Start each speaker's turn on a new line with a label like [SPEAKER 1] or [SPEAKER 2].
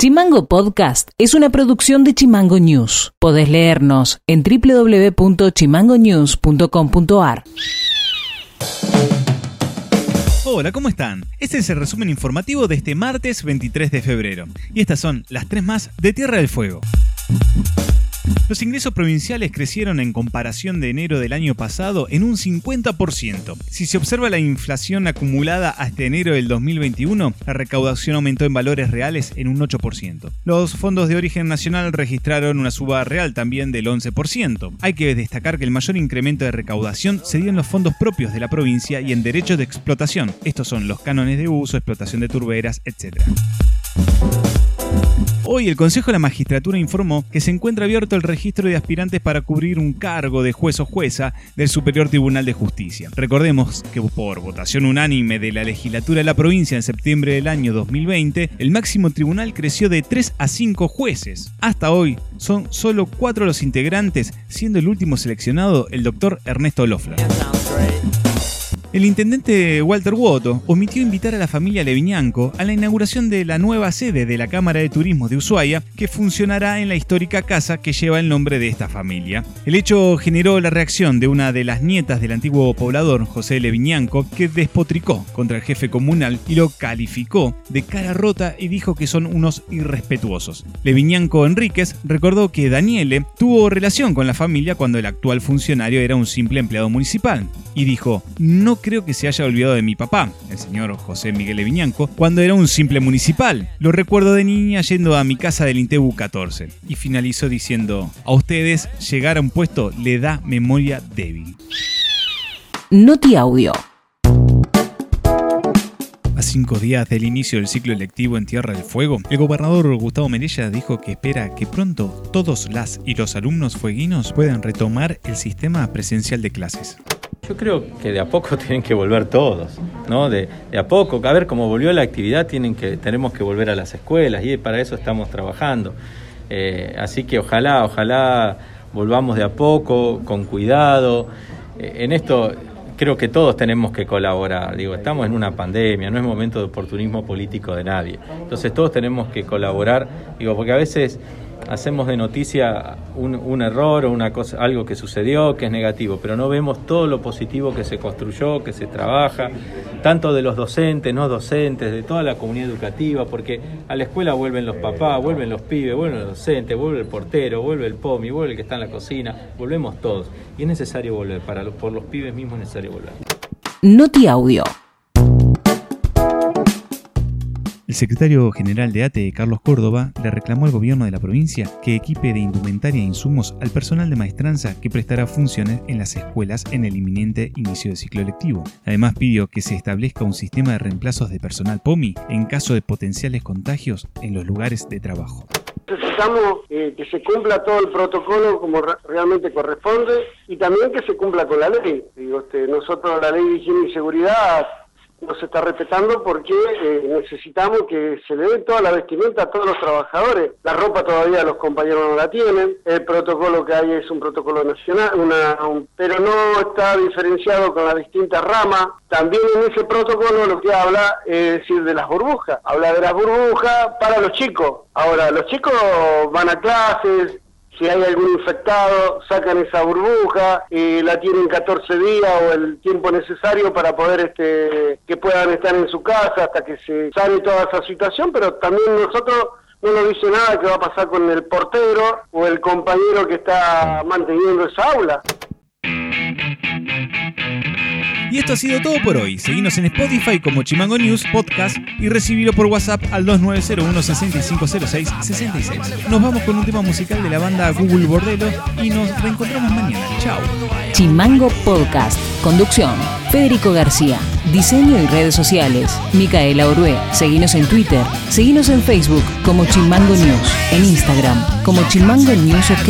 [SPEAKER 1] Chimango Podcast es una producción de Chimango News. Podés leernos en www.chimangonews.com.ar.
[SPEAKER 2] Hola, ¿cómo están? Este es el resumen informativo de este martes 23 de febrero. Y estas son las tres más de Tierra del Fuego. Los ingresos provinciales crecieron en comparación de enero del año pasado en un 50%. Si se observa la inflación acumulada hasta enero del 2021, la recaudación aumentó en valores reales en un 8%. Los fondos de origen nacional registraron una suba real también del 11%. Hay que destacar que el mayor incremento de recaudación se dio en los fondos propios de la provincia y en derechos de explotación. Estos son los cánones de uso, explotación de turberas, etc. Hoy el Consejo de la Magistratura informó que se encuentra abierto el registro de aspirantes para cubrir un cargo de juez o jueza del Superior Tribunal de Justicia. Recordemos que por votación unánime de la legislatura de la provincia en septiembre del año 2020, el máximo tribunal creció de 3 a 5 jueces. Hasta hoy son solo 4 los integrantes, siendo el último seleccionado el doctor Ernesto Lofla. El intendente Walter Woto omitió invitar a la familia Leviñanco a la inauguración de la nueva sede de la Cámara de Turismo de Ushuaia, que funcionará en la histórica casa que lleva el nombre de esta familia. El hecho generó la reacción de una de las nietas del antiguo poblador, José Leviñanco, que despotricó contra el jefe comunal y lo calificó de cara rota y dijo que son unos irrespetuosos. Leviñanco Enríquez recordó que Daniele tuvo relación con la familia cuando el actual funcionario era un simple empleado municipal y dijo, no creo que se haya olvidado de mi papá, el señor José Miguel Leviñanco, cuando era un simple municipal. Lo recuerdo de niña yendo a mi casa del Intebu 14. Y finalizó diciendo, a ustedes llegar a un puesto le da memoria débil.
[SPEAKER 1] Noti Audio.
[SPEAKER 2] A cinco días del inicio del ciclo electivo en Tierra del Fuego, el gobernador Gustavo Merella dijo que espera que pronto todos las y los alumnos fueguinos puedan retomar el sistema presencial de clases.
[SPEAKER 3] Yo creo que de a poco tienen que volver todos, ¿no? De, a poco, a ver cómo volvió la actividad, tienen que, tenemos que volver a las escuelas y para eso estamos trabajando. Eh, así que ojalá, ojalá volvamos de a poco, con cuidado. Eh, en esto creo que todos tenemos que colaborar. Digo, estamos en una pandemia, no es momento de oportunismo político de nadie. Entonces todos tenemos que colaborar, digo, porque a veces hacemos de noticia un, error o una cosa, algo que sucedió, que es negativo, pero no vemos todo lo positivo que se construyó, que se trabaja, tanto de los docentes, no docentes, de toda la comunidad educativa, porque a la escuela vuelven los papás, vuelven los pibes, vuelven los docentes, vuelve el portero, vuelve el POMI, vuelve el que está en la cocina, volvemos todos. Y es necesario volver, para por los pibes mismos es necesario volver.
[SPEAKER 1] Noti Audio.
[SPEAKER 2] El secretario general de ATE, Carlos Córdoba, le reclamó al gobierno de la provincia que equipe de indumentaria e insumos al personal de maestranza que prestará funciones en las escuelas en el inminente inicio del ciclo electivo. Además pidió que se establezca un sistema de reemplazos de personal POMI en caso de potenciales contagios en los lugares de trabajo
[SPEAKER 4] necesitamos eh, que se cumpla todo el protocolo como realmente corresponde y también que se cumpla con la ley. Digo, este, nosotros la ley de higiene y seguridad no se está respetando porque eh, necesitamos que se le den toda la vestimenta a todos los trabajadores. La ropa todavía los compañeros no la tienen, el protocolo que hay es un protocolo nacional, una, pero no está diferenciado con las distintas ramas. También en ese protocolo lo que habla es decir de las burbujas, habla de las burbujas para los chicos. Ahora, los chicos van a clases, si hay algún infectado, sacan esa burbuja, y la tienen 14 días o el tiempo necesario para poder este, que puedan estar en su casa hasta que se sane toda esa situación, pero también nosotros no nos dice nada que va a pasar con el portero o el compañero que está manteniendo esa aula.
[SPEAKER 2] Y esto ha sido todo por hoy. Seguimos en Spotify como Chimango News Podcast y recibirlo por WhatsApp al 2901 6506 66. Nos vamos con un tema musical de la banda Google Bordelo y nos reencontramos mañana. Chao.
[SPEAKER 1] Chimango Podcast. Conducción. Federico García. Diseño y redes sociales. Micaela Orué. Seguinos en Twitter. Seguinos en Facebook como Chimango News. En Instagram como Chimango News OK.